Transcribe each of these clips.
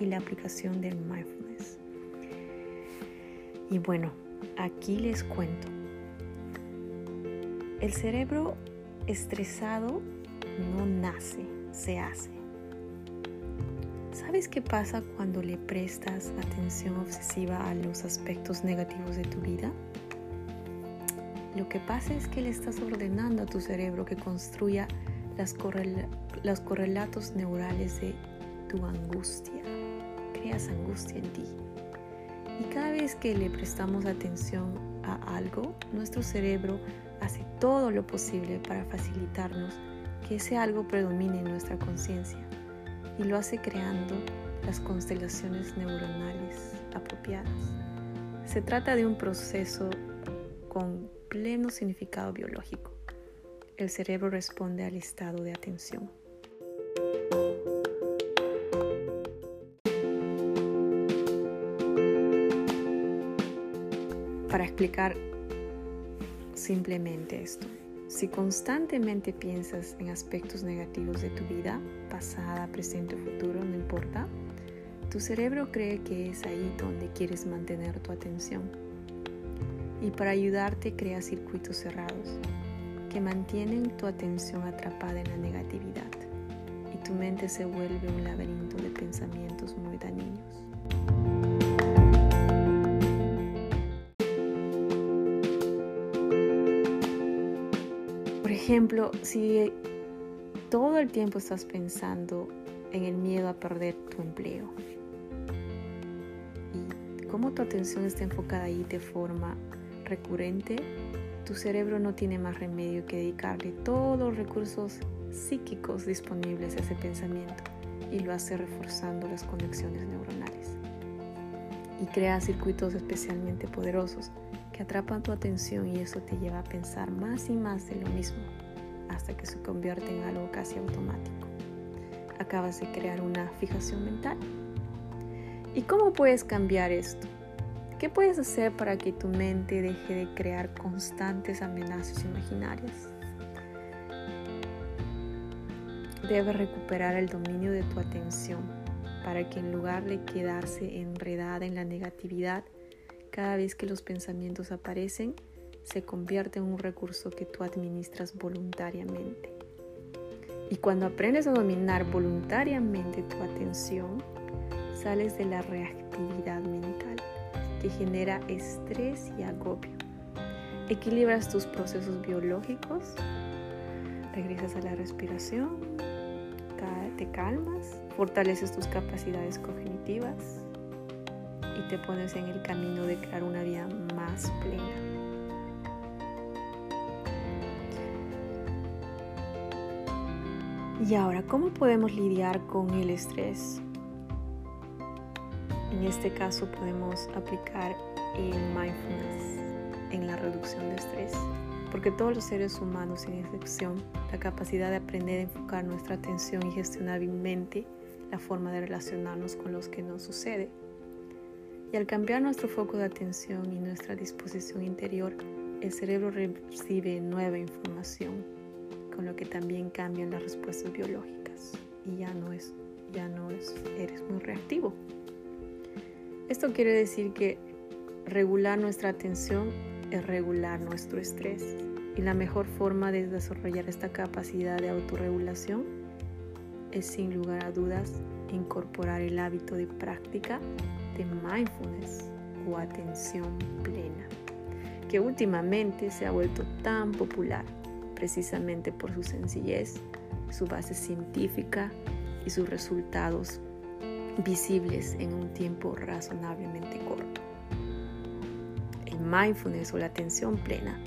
y la aplicación del mindfulness. Y bueno, aquí les cuento. El cerebro estresado no nace, se hace. ¿Sabes qué pasa cuando le prestas atención obsesiva a los aspectos negativos de tu vida? Lo que pasa es que le estás ordenando a tu cerebro que construya las los correlatos neurales de tu angustia. Creas angustia en ti. Y cada vez que le prestamos atención a algo, nuestro cerebro hace todo lo posible para facilitarnos que ese algo predomine en nuestra conciencia y lo hace creando las constelaciones neuronales apropiadas. Se trata de un proceso con pleno significado biológico. El cerebro responde al estado de atención. Explicar simplemente esto, si constantemente piensas en aspectos negativos de tu vida, pasada, presente o futuro, no importa, tu cerebro cree que es ahí donde quieres mantener tu atención. Y para ayudarte crea circuitos cerrados que mantienen tu atención atrapada en la negatividad y tu mente se vuelve un laberinto de pensamientos muy dañinos. Ejemplo, si todo el tiempo estás pensando en el miedo a perder tu empleo y como tu atención está enfocada ahí de forma recurrente, tu cerebro no tiene más remedio que dedicarle todos los recursos psíquicos disponibles a ese pensamiento y lo hace reforzando las conexiones neuronales. Y crea circuitos especialmente poderosos que atrapan tu atención y eso te lleva a pensar más y más de lo mismo hasta que se convierte en algo casi automático. Acabas de crear una fijación mental. ¿Y cómo puedes cambiar esto? ¿Qué puedes hacer para que tu mente deje de crear constantes amenazas imaginarias? Debes recuperar el dominio de tu atención para que en lugar de quedarse enredada en la negatividad, cada vez que los pensamientos aparecen, se convierte en un recurso que tú administras voluntariamente. Y cuando aprendes a dominar voluntariamente tu atención, sales de la reactividad mental que genera estrés y agobio. Equilibras tus procesos biológicos, regresas a la respiración, te calmas, fortaleces tus capacidades cognitivas y te pones en el camino de crear una vida más plena. Y ahora, ¿cómo podemos lidiar con el estrés? En este caso podemos aplicar el mindfulness en la reducción de estrés, porque todos los seres humanos, sin excepción, la capacidad de aprender a enfocar nuestra atención y gestionar hábilmente la forma de relacionarnos con los que nos sucede. Y al cambiar nuestro foco de atención y nuestra disposición interior, el cerebro recibe nueva información con lo que también cambian las respuestas biológicas y ya no es, ya no es, eres muy reactivo. Esto quiere decir que regular nuestra atención es regular nuestro estrés y la mejor forma de desarrollar esta capacidad de autorregulación es sin lugar a dudas incorporar el hábito de práctica de mindfulness o atención plena, que últimamente se ha vuelto tan popular precisamente por su sencillez, su base científica y sus resultados visibles en un tiempo razonablemente corto. El mindfulness o la atención plena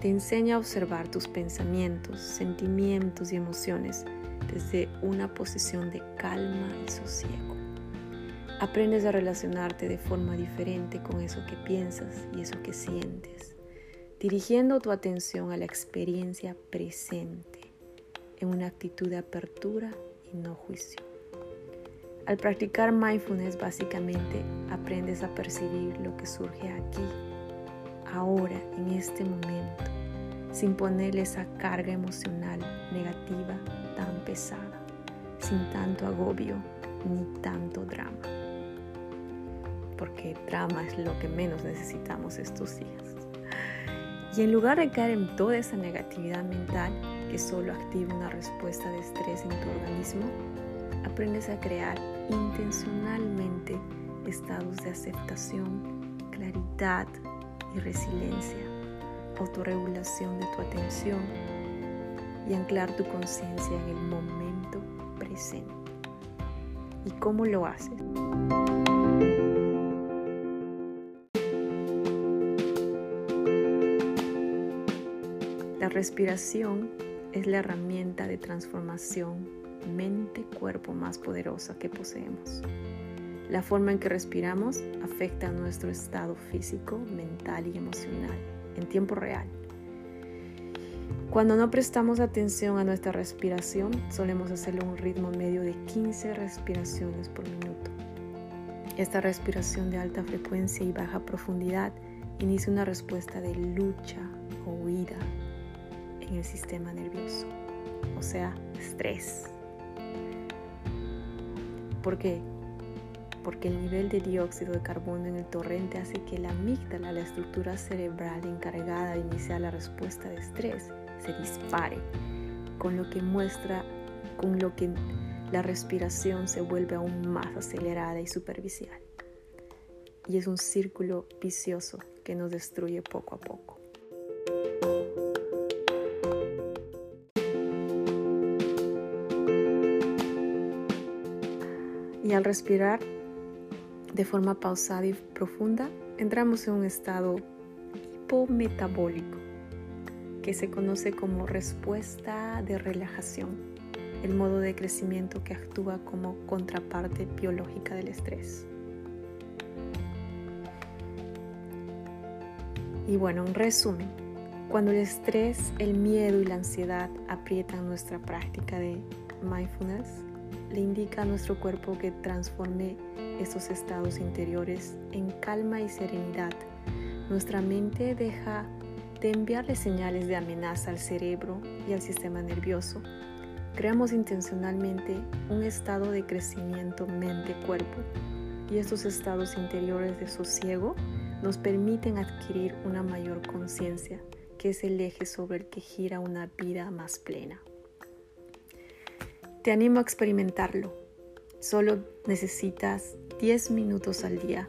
te enseña a observar tus pensamientos, sentimientos y emociones desde una posición de calma y sosiego. Aprendes a relacionarte de forma diferente con eso que piensas y eso que sientes, dirigiendo tu atención a la experiencia presente en una actitud de apertura y no juicio. Al practicar mindfulness básicamente aprendes a percibir lo que surge aquí, ahora, en este momento, sin ponerle esa carga emocional negativa tan pesada, sin tanto agobio ni tanto drama. Porque drama es lo que menos necesitamos estos días. Y en lugar de caer en toda esa negatividad mental que solo activa una respuesta de estrés en tu organismo, aprendes a crear intencionalmente estados de aceptación, claridad y resiliencia, autorregulación de tu atención y anclar tu conciencia en el momento presente. ¿Y cómo lo haces? La respiración es la herramienta de transformación mente-cuerpo más poderosa que poseemos. La forma en que respiramos afecta a nuestro estado físico, mental y emocional en tiempo real. Cuando no prestamos atención a nuestra respiración, solemos hacerlo a un ritmo medio de 15 respiraciones por minuto. Esta respiración de alta frecuencia y baja profundidad inicia una respuesta de lucha o huida en el sistema nervioso, o sea, estrés. ¿Por qué? Porque el nivel de dióxido de carbono en el torrente hace que la amígdala, la estructura cerebral encargada de iniciar la respuesta de estrés, se dispare, con lo que muestra, con lo que la respiración se vuelve aún más acelerada y superficial. Y es un círculo vicioso que nos destruye poco a poco. Y al respirar de forma pausada y profunda, entramos en un estado hipometabólico que se conoce como respuesta de relajación, el modo de crecimiento que actúa como contraparte biológica del estrés. Y bueno, un resumen. Cuando el estrés, el miedo y la ansiedad aprietan nuestra práctica de mindfulness, le indica a nuestro cuerpo que transforme esos estados interiores en calma y serenidad. Nuestra mente deja de enviarle señales de amenaza al cerebro y al sistema nervioso. Creamos intencionalmente un estado de crecimiento mente-cuerpo y estos estados interiores de sosiego nos permiten adquirir una mayor conciencia, que es el eje sobre el que gira una vida más plena. Te animo a experimentarlo. Solo necesitas 10 minutos al día